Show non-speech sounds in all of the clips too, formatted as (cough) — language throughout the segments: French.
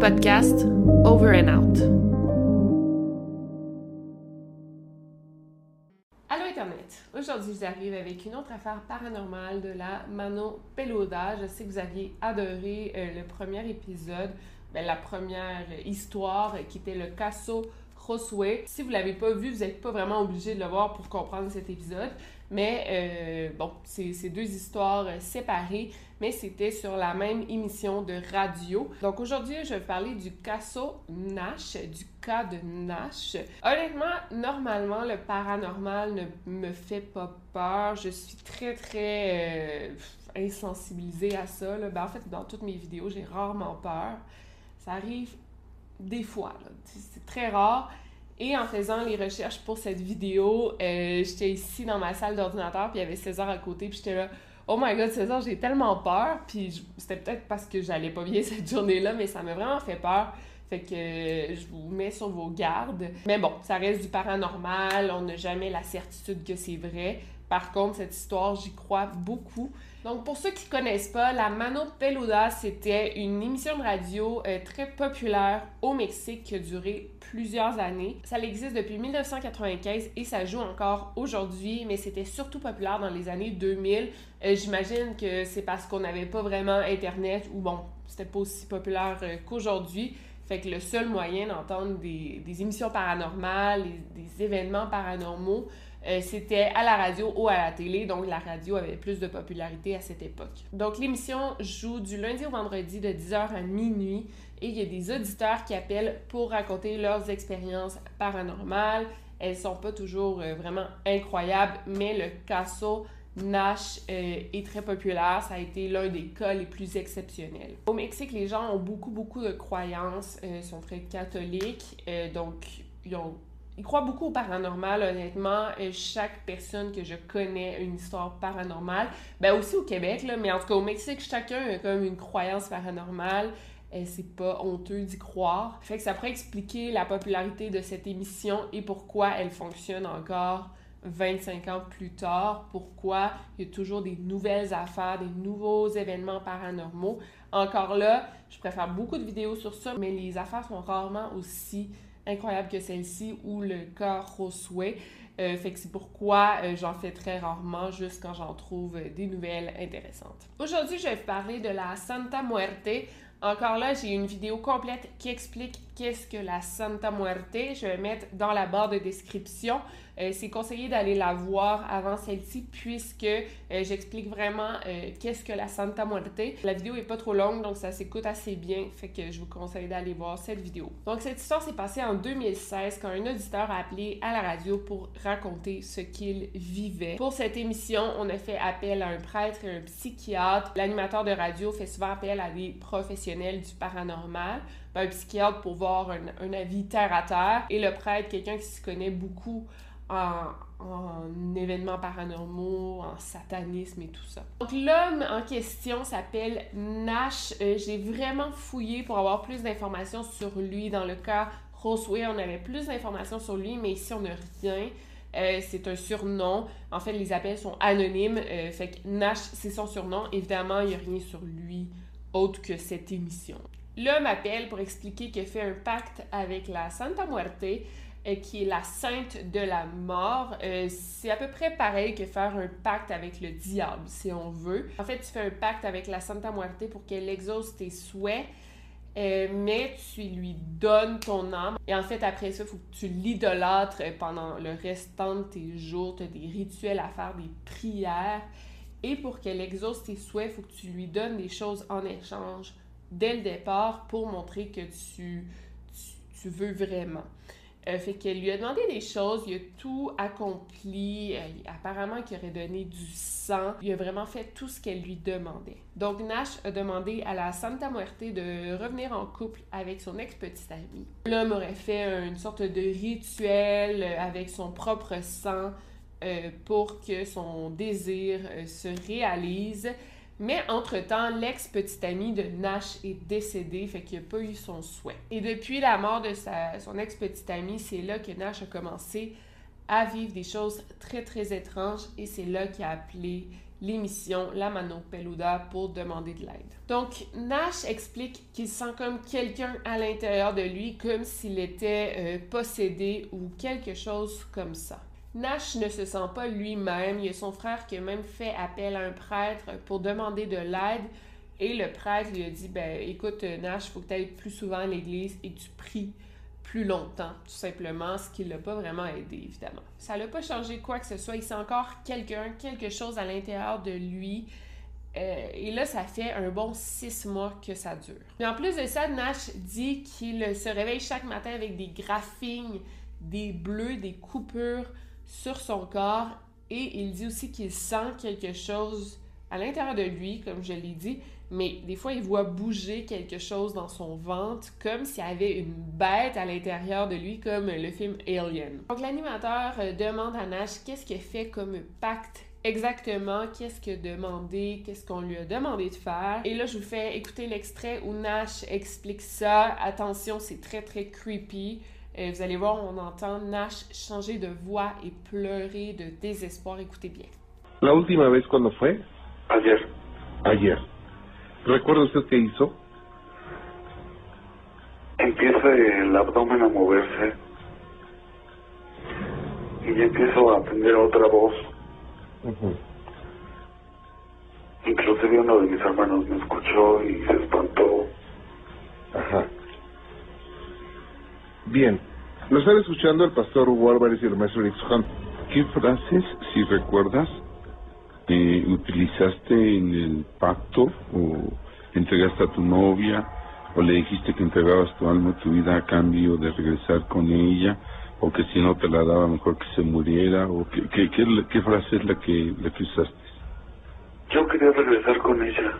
podcast Over and Out. Allô Internet! Aujourd'hui, je vous arrive avec une autre affaire paranormale de la Mano Peluda. Je sais que vous aviez adoré euh, le premier épisode, ben, la première histoire euh, qui était le Casso Josue. Si vous l'avez pas vu, vous n'êtes pas vraiment obligé de le voir pour comprendre cet épisode. Mais euh, bon, c'est deux histoires euh, séparées, mais c'était sur la même émission de radio. Donc aujourd'hui, je vais parler du Casso Nash, du cas de Nash. Honnêtement, normalement, le paranormal ne me fait pas peur. Je suis très, très euh, insensibilisée à ça. Ben, en fait, dans toutes mes vidéos, j'ai rarement peur. Ça arrive des fois. C'est très rare. Et en faisant les recherches pour cette vidéo, euh, j'étais ici dans ma salle d'ordinateur, puis il y avait César à côté, puis j'étais là, oh my god, César, j'ai tellement peur. Puis c'était peut-être parce que j'allais pas bien (laughs) cette journée-là, mais ça m'a vraiment fait peur. Fait que euh, je vous mets sur vos gardes. Mais bon, ça reste du paranormal, on n'a jamais la certitude que c'est vrai. Par contre, cette histoire, j'y crois beaucoup. Donc, pour ceux qui ne connaissent pas, la Mano Peluda, c'était une émission de radio euh, très populaire au Mexique qui a duré plusieurs années. Ça existe depuis 1995 et ça joue encore aujourd'hui, mais c'était surtout populaire dans les années 2000. Euh, J'imagine que c'est parce qu'on n'avait pas vraiment Internet ou bon, c'était pas aussi populaire qu'aujourd'hui. Fait que le seul moyen d'entendre des, émissions paranormales, des, des événements paranormaux, euh, c'était à la radio ou à la télé, donc la radio avait plus de popularité à cette époque. Donc l'émission joue du lundi au vendredi de 10h à minuit et il y a des auditeurs qui appellent pour raconter leurs expériences paranormales. Elles sont pas toujours euh, vraiment incroyables, mais le casso Nash euh, est très populaire. Ça a été l'un des cas les plus exceptionnels. Au Mexique, les gens ont beaucoup, beaucoup de croyances. Ils sont très catholiques. donc, ils croient beaucoup au paranormal, honnêtement. chaque personne que je connais a une histoire paranormale. Ben aussi au Québec, là, mais en tout cas au Mexique, chacun a comme une croyance paranormale. C'est pas honteux d'y croire. Fait que ça pourrait expliquer la popularité de cette émission et pourquoi elle fonctionne encore 25 ans plus tard, pourquoi il y a toujours des nouvelles affaires, des nouveaux événements paranormaux. Encore là, je préfère beaucoup de vidéos sur ça, mais les affaires sont rarement aussi incroyable que celle-ci ou le cas Rosway. Euh, fait que c'est pourquoi euh, j'en fais très rarement, juste quand j'en trouve euh, des nouvelles intéressantes. Aujourd'hui, je vais vous parler de la Santa Muerte. Encore là, j'ai une vidéo complète qui explique qu'est-ce que la Santa Muerte. Je vais mettre dans la barre de description. Euh, c'est conseillé d'aller la voir avant celle-ci puisque euh, j'explique vraiment euh, qu'est-ce que la Santa Muerte. La vidéo est pas trop longue donc ça s'écoute assez bien, fait que je vous conseille d'aller voir cette vidéo. Donc cette histoire s'est passée en 2016 quand un auditeur a appelé à la radio pour raconter ce qu'il vivait. Pour cette émission, on a fait appel à un prêtre et un psychiatre. L'animateur de radio fait souvent appel à des professionnels du paranormal. Un psychiatre pour voir un, avis terre à terre et le prêtre, quelqu'un qui s'y connaît beaucoup en, en événements paranormaux, en satanisme et tout ça. Donc l'homme en question s'appelle Nash. Euh, J'ai vraiment fouillé pour avoir plus d'informations sur lui. Dans le cas Rosway, on avait plus d'informations sur lui, mais ici on n'a rien. Euh, c'est un surnom. En fait, les appels sont anonymes. Euh, fait que Nash, c'est son surnom. Évidemment, il n'y a rien sur lui autre que cette émission. L'homme appelle pour expliquer qu'il fait un pacte avec la Santa Muerte, euh, qui est la sainte de la mort. Euh, c'est à peu près pareil que faire un pacte avec le diable, si on veut. En fait, tu fais un pacte avec la Santa Muerte pour qu'elle exauce tes souhaits. Euh, mais tu lui donnes ton âme. Et en fait, après ça, il faut que tu l'idolâtres pendant le restant de tes jours. Tu as des rituels à faire, des prières. Et pour qu'elle exauce tes souhaits, il faut que tu lui donnes des choses en échange dès le départ pour montrer que tu, tu, veux vraiment. Euh, fait qu'elle lui a demandé des choses, il a tout accompli, euh, apparemment qu'il aurait donné du sang, il a vraiment fait tout ce qu'elle lui demandait. Donc Nash a demandé à la Santa Muerte de revenir en couple avec son ex-petite amie. L'homme aurait fait une sorte de rituel euh, avec son propre sang pour que son désir se réalise. Mais entre-temps, l'ex-petite amie de Nash est décédée, fait qu'il n'a pas eu son souhait. Et depuis la mort de sa, son ex-petite amie, c'est là que Nash a commencé à vivre des choses très très étranges et c'est là qu'il a appelé l'émission La Mano Peluda pour demander de l'aide. Donc Nash explique qu'il sent comme quelqu'un à l'intérieur de lui, comme s'il était euh, possédé ou quelque chose comme ça. Nash ne se sent pas lui-même. Il y a son frère qui a même fait appel à un prêtre pour demander de l'aide. Et le prêtre lui a dit ben écoute Nash, il faut que tu ailles plus souvent à l'église et tu pries plus longtemps, tout simplement, ce qui l'a pas vraiment aidé, évidemment. Ça l'a pas changé quoi que ce soit. Il sent encore quelqu'un, quelque chose à l'intérieur de lui. Euh, et là, ça fait un bon six mois que ça dure. Mais en plus de ça, Nash dit qu'il se réveille chaque matin avec des graphines, des bleus, des coupures sur son corps et il dit aussi qu'il sent quelque chose à l'intérieur de lui, comme je l'ai dit, mais des fois il voit bouger quelque chose dans son ventre comme s'il y avait une bête à l'intérieur de lui, comme le film Alien. Donc l'animateur euh, demande à Nash qu'est-ce qu'il fait comme pacte exactement, qu'est-ce a demandé, qu'est-ce qu'on lui a demandé de faire. Et là, je vous fais écouter l'extrait où Nash explique ça. Attention, c'est très très creepy. Euh, vous allez voir, on entend Nash changer de voix et pleurer de désespoir. Écoutez bien. La última vez cuando fue? Ayer. Ayer. ¿Recuerda usted qué hizo? Empieza el abdomen a moverse y ya empiezo a atender otra voz. Ujú. Inclusive uno de mis hermanos me escuchó y se espantó. Ajá. Bien. Lo están escuchando el pastor Hugo Álvarez y el maestro Alex Hunt. ¿Qué frases, si recuerdas, eh, utilizaste en el pacto o entregaste a tu novia o le dijiste que entregabas tu alma y tu vida a cambio de regresar con ella o que si no te la daba mejor que se muriera o qué, qué, qué, qué frase es la que, la que usaste? Yo quería regresar con ella.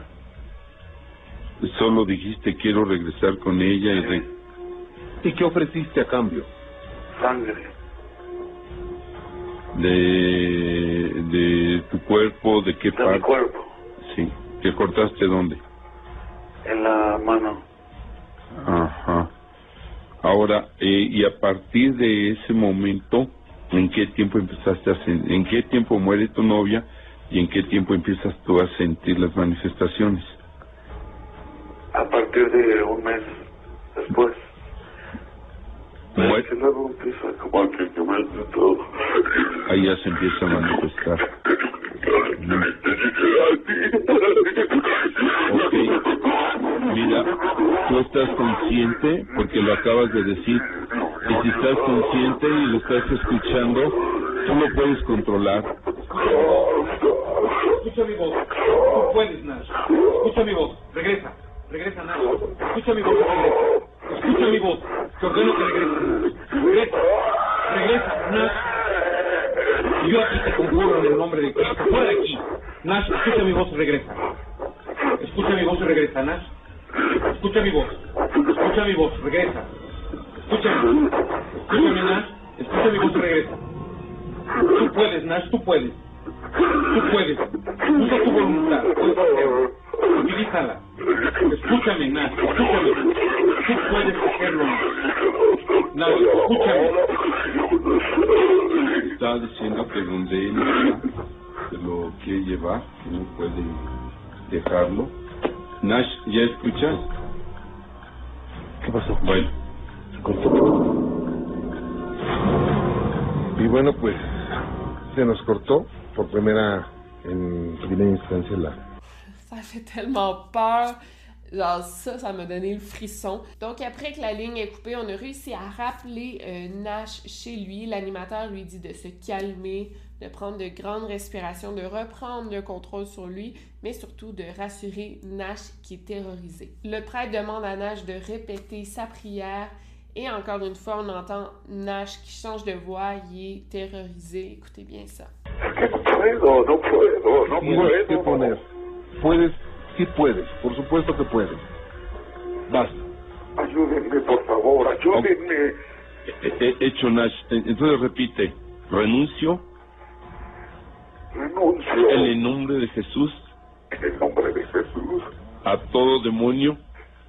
Solo dijiste quiero regresar con ella y re- ¿Y qué ofreciste a cambio? Sangre. de, de tu cuerpo, de qué De mi parte, cuerpo. sí, que cortaste dónde. En la mano. Ajá. Ahora, eh, y a partir de ese momento, ¿en qué tiempo empezaste a sen- en qué tiempo muere tu novia y en qué tiempo empiezas tú a sentir las manifestaciones? A partir de un mes después. Que como que todo. Ahí ya se empieza a manifestar. Ok. Mira, tú estás consciente, porque lo acabas de decir, y si estás consciente y lo estás escuchando, tú lo puedes controlar. Escucha mi voz. Tú puedes, Nash. Escucha mi voz. Regresa. Regresa, Nash. Escucha mi voz regresa. Escucha mi voz. Te ordeno. Regresa. Regresa, Nash. Yo aquí te conjuro en el nombre de Cristo. Fuera de aquí. Nash, escucha mi voz y regresa. Escucha mi voz y regresa, Nash. Escucha mi voz. Escucha mi voz. Regresa. Escúchame. Escúchame, Nash. Escucha mi voz y regresa. Tú puedes, Nash, tú puedes. Tú puedes. Usa tu voluntad. Utilízala. Escúchame, Nash. Escúchame. Tú puedes hacerlo, Nash. Nash, escúchame. Está diciendo que donde él está, lo quiere llevar, que no puede dejarlo. Nash, ¿ya escuchas? ¿Qué pasó? Bueno, Se cortó. Y bueno, pues se nos cortó por primera, en primera instancia la, Ça fait tellement peur. Genre ça, ça m'a donné le frisson. Donc après que la ligne est coupée, on a réussi à rappeler euh, Nash chez lui. L'animateur lui dit de se calmer, de prendre de grandes respirations, de reprendre le contrôle sur lui, mais surtout de rassurer Nash qui est terrorisé. Le prêtre demande à Nash de répéter sa prière et encore une fois, on entend Nash qui change de voix, il est terrorisé. Écoutez bien ça. Que no puedo, no puedo, no tienes que puedo. poner. Puedes, sí puedes, por supuesto que puedes. Basta. Ayúdenme, por favor, ayúdenme. he- he hecho Nash. Eh, Entonces repite, renuncio Renuncio en el nombre de Jesús en el nombre de Jesús a todo demonio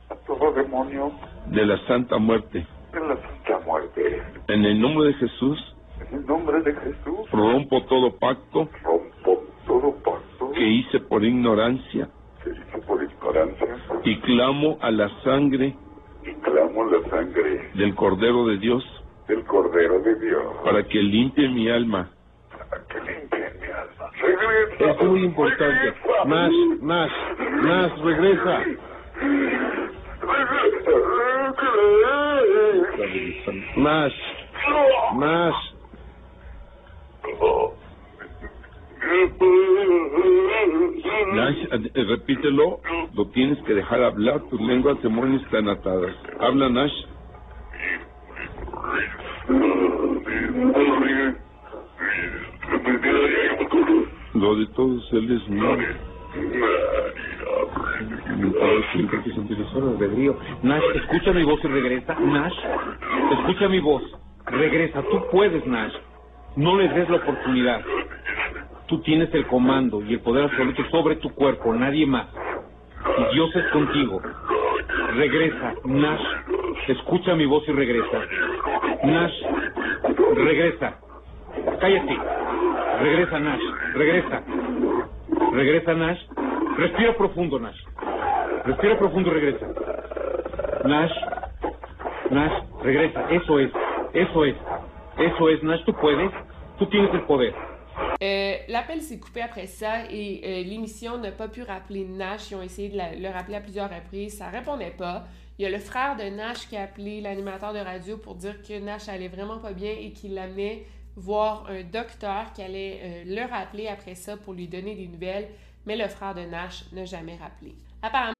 a todo demonio de la santa muerte. de la santa muerte. En el nombre de Jesús En el nombre de Jesús rompo todo pacto rompo todo pacto que hice por ignorancia hice por ignorancia y clamo a la sangre y clamo la sangre del Cordero de Dios del Cordero de Dios para que limpie mi alma. para que limpie mi alma. Regresa. Es muy importante. regresa. Nash, Nash, Nash, regresa. Nash, Nash. Repítelo, lo tienes que dejar hablar, tus lenguas demonios están atadas. Habla Nash. Lo de todos él es mío. Se. Nash, escucha mi voz y regresa. Nash, escucha mi voz. Regresa. Tú puedes, Nash. No les des la oportunidad. Tú tienes el comando y el poder absoluto sobre tu cuerpo, nadie más. Y Dios es contigo. Regresa, Nash. Escucha mi voz y regresa. Nash, regresa. Cállate. Regresa, Nash. Regresa. Regresa, Nash. Respira profundo, Nash. Respira profundo y regresa. Nash. Nash, regresa. Eso es. Eso es. Eso es, Nash. Tú puedes. Tú tienes el poder. Euh, L'appel s'est coupé après ça et euh, l'émission n'a pas pu rappeler Nash. Ils ont essayé de le rappeler à plusieurs reprises. Ça répondait pas. Il y a le frère de Nash qui a appelé l'animateur de radio pour dire que Nash allait vraiment pas bien et qu'il l'amenait voir un docteur qui allait euh, le rappeler après ça pour lui donner des nouvelles. Mais le frère de Nash n'a jamais rappelé. Apparemment,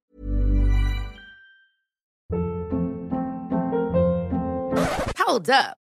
Hold up.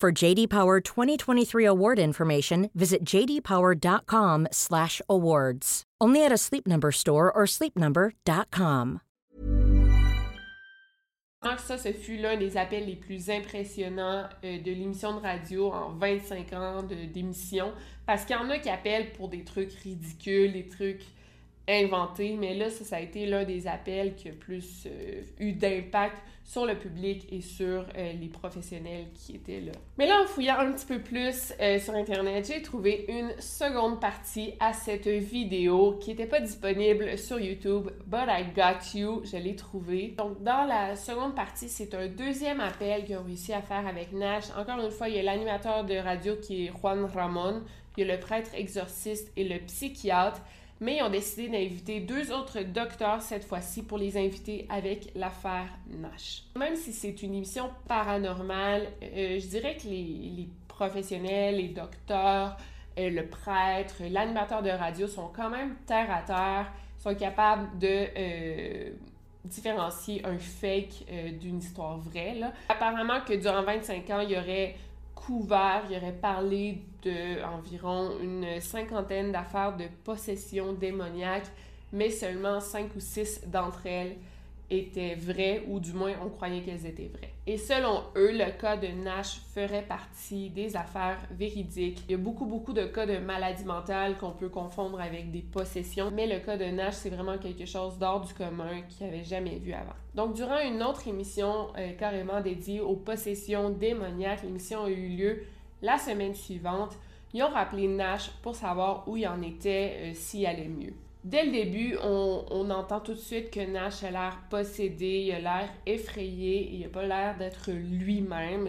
For JD Power 2023 award information, visit jdpower.com/awards. Only at a Sleep Number store or sleepnumber.com. ça, ce fut l'un des appels les plus impressionnants euh, de l'émission de radio en 25 ans d'émission. Parce qu'il y en a qui appellent pour des trucs ridicules, des trucs inventé, mais là, ça, ça a été l'un des appels qui a plus euh, eu d'impact sur le public et sur euh, les professionnels qui étaient là. Mais là, en fouillant un petit peu plus euh, sur Internet, j'ai trouvé une seconde partie à cette vidéo qui n'était pas disponible sur YouTube, but I got you, je l'ai trouvé. Donc, dans la seconde partie, c'est un deuxième appel qu'ils ont réussi à faire avec Nash. Encore une fois, il y a l'animateur de radio qui est Juan Ramon, il y a le prêtre exorciste et le psychiatre mais ils ont décidé d'inviter deux autres docteurs cette fois-ci pour les inviter avec l'affaire Nash. Même si c'est une émission paranormale, euh, je dirais que les, professionnels, les docteurs, euh, le prêtre, l'animateur de radio sont quand même terre à terre, sont capables de euh, différencier un fake d'une histoire vraie. Apparemment que durant 25 ans, il y aurait couvert, il aurait parlé de environ une cinquantaine d'affaires de possession démoniaque, mais seulement cinq ou six d'entre elles étaient vraies, ou du moins on croyait qu'elles étaient vraies. Et selon eux, le cas de Nash ferait partie des affaires véridiques. Il y a beaucoup, beaucoup de cas de maladie mentale qu'on peut confondre avec des possessions, mais le cas de Nash, c'est vraiment quelque chose d'hors du commun qu'il avait jamais vu avant. Donc, durant une autre émission euh, carrément dédiée aux possessions démoniaques, l'émission a eu lieu la semaine suivante. Ils ont rappelé Nash pour savoir où il en était, euh, s'il allait mieux. Dès le début, on, entend tout de suite que Nash a l'air possédé, il a l'air effrayé, il n'a pas l'air d'être lui-même.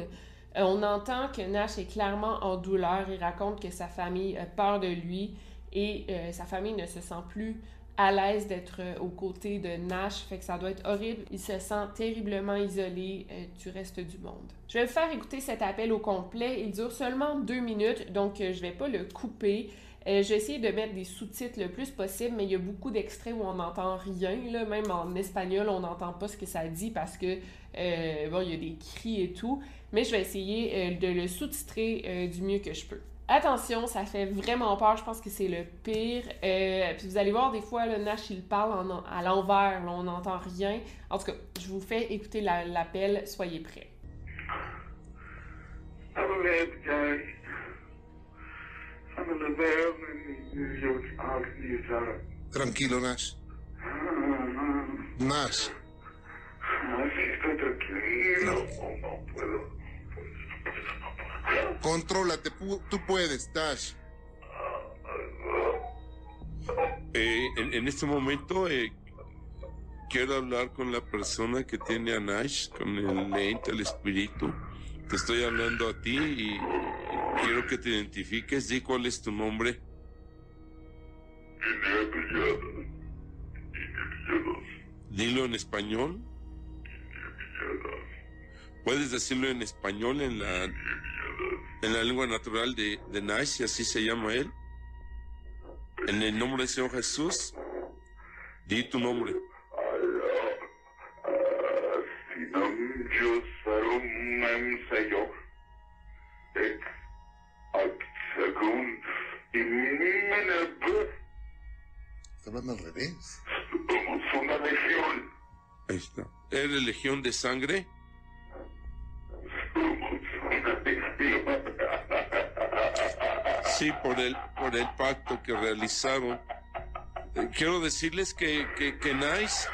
Euh, on entend que Nash est clairement en douleur, il raconte que sa famille a peur de lui et euh, sa famille ne se sent plus à l'aise d'être aux côtés de Nash, fait que ça doit être horrible. Il se sent terriblement isolé euh, du reste du monde. Je vais vous faire écouter cet appel au complet. Il dure seulement deux minutes, donc je vais pas le couper. Euh, j'ai de mettre des sous-titres le plus possible, mais il y a beaucoup d'extraits où on n'entend rien. Même en espagnol, on n'entend pas ce que ça dit parce que euh, il y a des cris et tout. Mais je vais essayer euh, de le sous-titrer du mieux que je peux. Attention, ça fait vraiment peur. Je pense que c'est le pire. puis vous allez voir, des fois, le Nash, il parle à l'envers. On n'entend rien. En tout cas, je vous fais écouter l'appel. Soyez prêts. Tranquilo, Nash. Nash. Estoy tranquilo. No, puedo. Contrólate, tú puedes, Nash. Eh, en, este momento eh, quiero hablar con la persona que tiene a Nash, con el ente, el espíritu. Te estoy hablando a ti y quiero que te identifiques. Di cuál es tu nombre. Dilo en español. Puedes decirlo en español en la en la lengua natural de, de Nash, y así se llama él. En el nombre del Señor Jesús, di tu nombre. Está hablando al revés. Somos una legión. Ahí está. ¿Eres legión de sangre? Sí, por el, por el pacto que realizaron. Eh, quiero decirles que, que, que Nice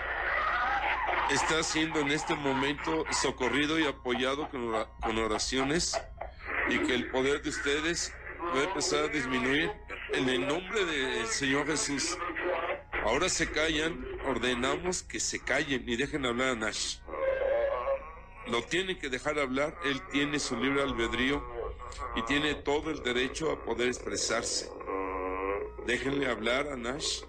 está siendo en este momento socorrido y apoyado con, con oraciones y que el poder de ustedes va a empezar a disminuir en el nombre del Señor Jesús. Ahora se callan, ordenamos que se callen y dejen hablar a Nash. Lo tiene que dejar hablar, él tiene su libre albedrío y tiene todo el derecho a poder expresarse. Déjenle hablar a Nash.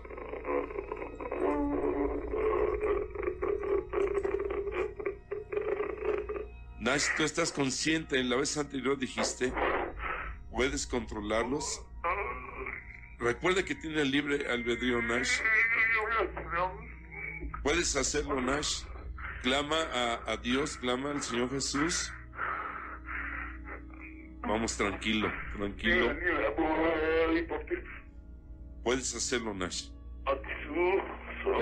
Nash, tú estás consciente, en la vez anterior dijiste, puedes controlarlos. Recuerda que tiene libre albedrío Nash. Puedes hacerlo, Nash. Clama a Dios, clama al Señor Jesús. Vamos tranquilo, tranquilo. Puedes hacerlo, Nash.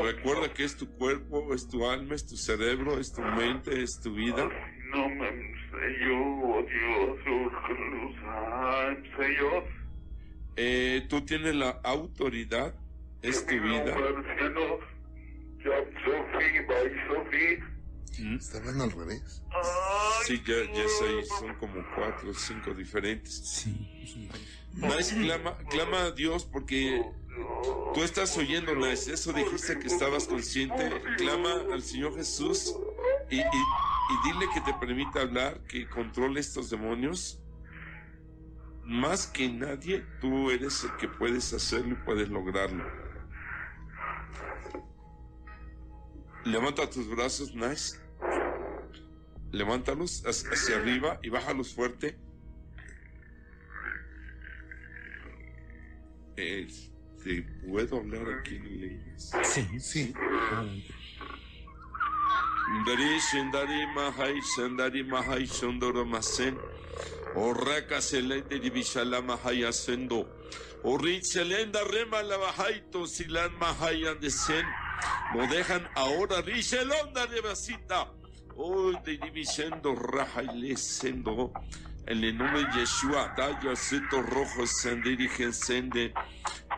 Recuerda que es tu cuerpo, es tu alma, es tu cerebro, es tu mente, es tu vida. No me eh, tú tienes la autoridad es tu vida. ¿Mm? Está hablando al revés. Sí, ya, ya sé, son como cuatro o cinco diferentes. Sí. Nice, clama, clama a Dios porque tú estás oyendo, Nice. Eso dijiste que estabas consciente. Clama al Señor Jesús y, y, y dile que te permita hablar, que controle estos demonios. Más que nadie, tú eres el que puedes hacerlo y puedes lograrlo. Levanta tus brazos, Nice. Levántalos hacia arriba y bájalos fuerte. Este, ¿Puedo hablar aquí en inglés? Sí. Sí. Dari Shendari Mahai Shendari Mahai Shondoro Masen Orraka Selende Divishala Mahai Asendo Orri Selenda Rema la Bajaito Silan Mahai Andesen Lo dejan ahora Rishelonda de Basita Hoy de Divisendo Raja y Lesendo en el nombre de Yeshua, Daya Seto Rojo Sendiri Sende.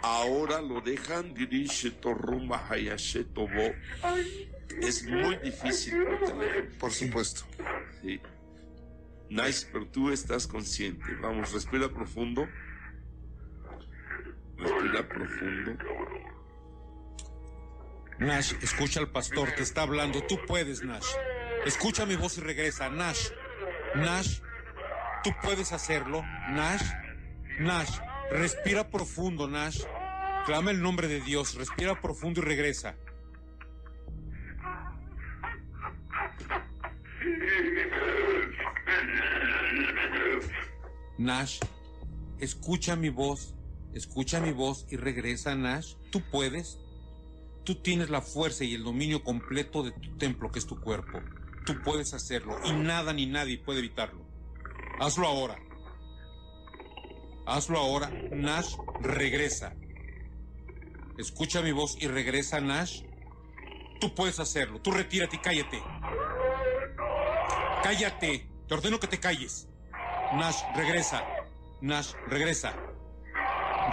Ahora lo dejan dirige Torrumba Hayasheto Bo. Es muy difícil. Por supuesto. Sí. Nice, pero tú estás consciente. Vamos, respira profundo. Respira profundo. Nash, escucha al pastor, te está hablando. Tú puedes, Nash. Escucha mi voz y regresa. Nash, Nash, tú puedes hacerlo. Nash, Nash, respira profundo, Nash. Clama el nombre de Dios, respira profundo y regresa. Nash, escucha mi voz, escucha mi voz y regresa, Nash. Tú puedes. Tú tienes la fuerza y el dominio completo de tu templo, que es tu cuerpo. Tú puedes hacerlo y nada ni nadie puede evitarlo. Hazlo ahora. Hazlo ahora. Nash, regresa. Escucha mi voz y regresa, Nash. Tú puedes hacerlo. Tú retírate y cállate. Cállate. Te ordeno que te calles. Nash, regresa. Nash, regresa.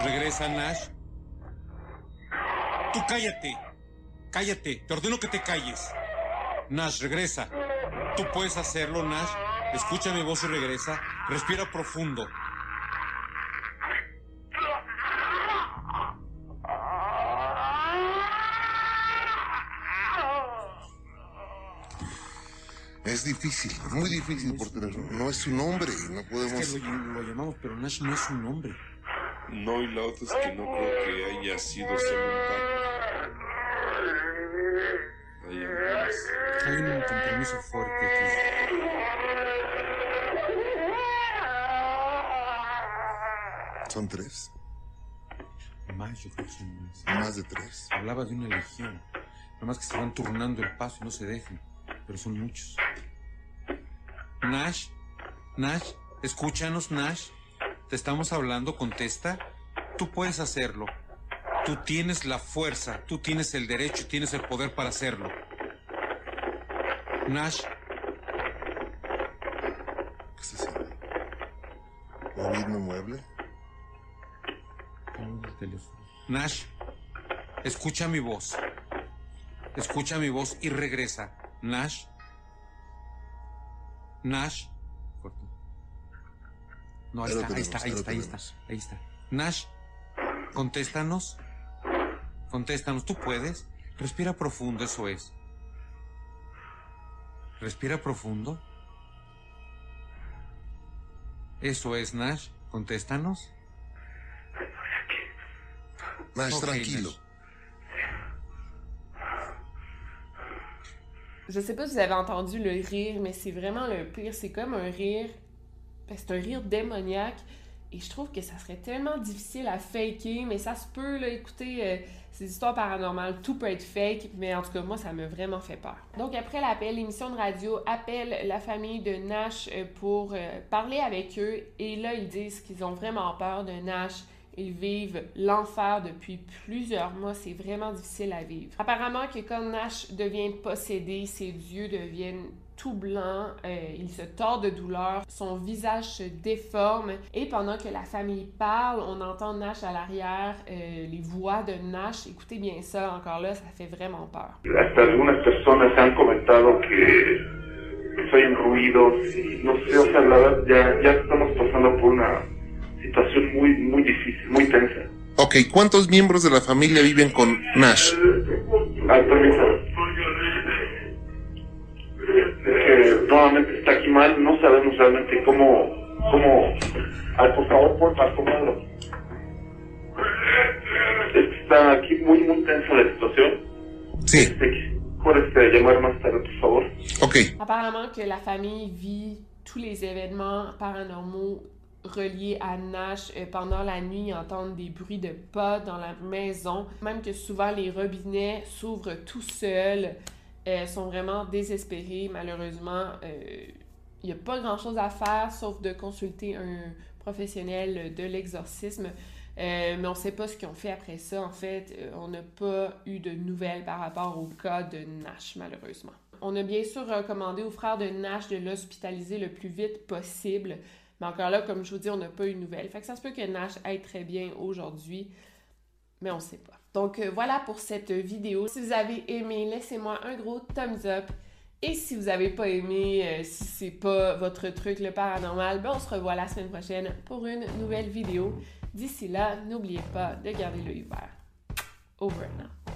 Regresa, Nash. Tú cállate. Cállate. Te ordeno que te calles. Nash, regresa. Tú puedes hacerlo, Nash. Escucha mi voz y regresa. Respira profundo. Es difícil, muy difícil por teléfono. No es su nombre, no podemos. Es que lo, lo llamamos, pero Nash no es su nombre. No, y la otra es que no creo que haya sido un fuerte aquí. Son tres, Más, yo creo que son más. más de tres. Hablaba de una legión. Nada más que se van turnando el paso y no se dejen. Pero son muchos. Nash, Nash, escúchanos, Nash. Te estamos hablando, contesta. Tú puedes hacerlo. Tú tienes la fuerza, tú tienes el derecho, tienes el poder para hacerlo. Nash, ¿Qué está haciendo? ¿Moviendo un mueble? Ponme el teléfono. Nash, escucha mi voz. Escucha mi voz y regresa. Nash. Nash. Corto. No, ahí está, ahí está, ahí está, ahí está, ahí está. Nash, contéstanos. Contéstanos, tú puedes. Respira profundo, eso es. Respira profundo. Eso es, Nash. Contéstanos. Nash, Ok, tranquilo. Nash. Je sais pas si vous avez entendu le rire, mais c'est vraiment le pire. C'est comme un rire. c'est un rire démoniaque. Et je trouve que ça serait tellement difficile à faker, mais ça se peut, là, écoutez, euh, ces histoires paranormales, tout peut être fake, mais en tout cas, moi, ça m'a vraiment fait peur. Donc, après l'appel, l'émission de radio appelle la famille de Nash euh, pour euh, parler avec eux, et là, ils disent qu'ils ont vraiment peur de Nash. Ils vivent l'enfer depuis plusieurs mois, c'est vraiment difficile à vivre. Apparemment que quand Nash devient possédé, ses dieux deviennent tout blanc, euh, il se tord de douleur, son visage se déforme et pendant que la famille parle, on entend Nash à l'arrière, euh, les voix de Nash. Écoutez bien ça, encore là, ça fait vraiment peur. Hasta algunas personas han comentado que soy en ruidos y no sé, o sea, la verdad ya, ya estamos pasando por una situación muy, muy difícil, muy tensa. Ok, ¿cuántos miembros de la familia viven con Nash? Permiso. Nuevamente está aquí mal, no sabemos realmente cómo, cómo, ay, por favor, por acomodarlo. Está aquí muy, muy tensa la situación. Sí, Este, ¿Puedes este, llamar más tarde, por favor? ok. Apparemment que la famille vit tous les événements paranormaux reliés à Nash euh, pendant la nuit, ils entendent des bruits de pas dans la maison, même que souvent les robinets s'ouvrent tout seuls, euh, sont vraiment désespérés. Malheureusement, il n'y a pas grand-chose à faire sauf de consulter un professionnel de l'exorcisme. Euh, mais on ne sait pas ce qu'ils ont fait après ça. En fait, euh, on n'a pas eu de nouvelles par rapport au cas de Nash, malheureusement. On a bien sûr recommandé aux frères de Nash de l'hospitaliser le plus vite possible. Mais encore là, comme je vous dis, on n'a pas eu de nouvelles. Fait que ça se peut que Nash aille très bien aujourd'hui, mais on ne sait pas. Donc euh, voilà pour cette vidéo. Si vous avez aimé, laissez-moi un gros thumbs up. Et si vous n'avez pas aimé, euh, si c'est pas votre truc le paranormal, ben on se revoit la semaine prochaine pour une nouvelle vidéo. D'ici là, n'oubliez pas de garder l'œil ouvert. Over and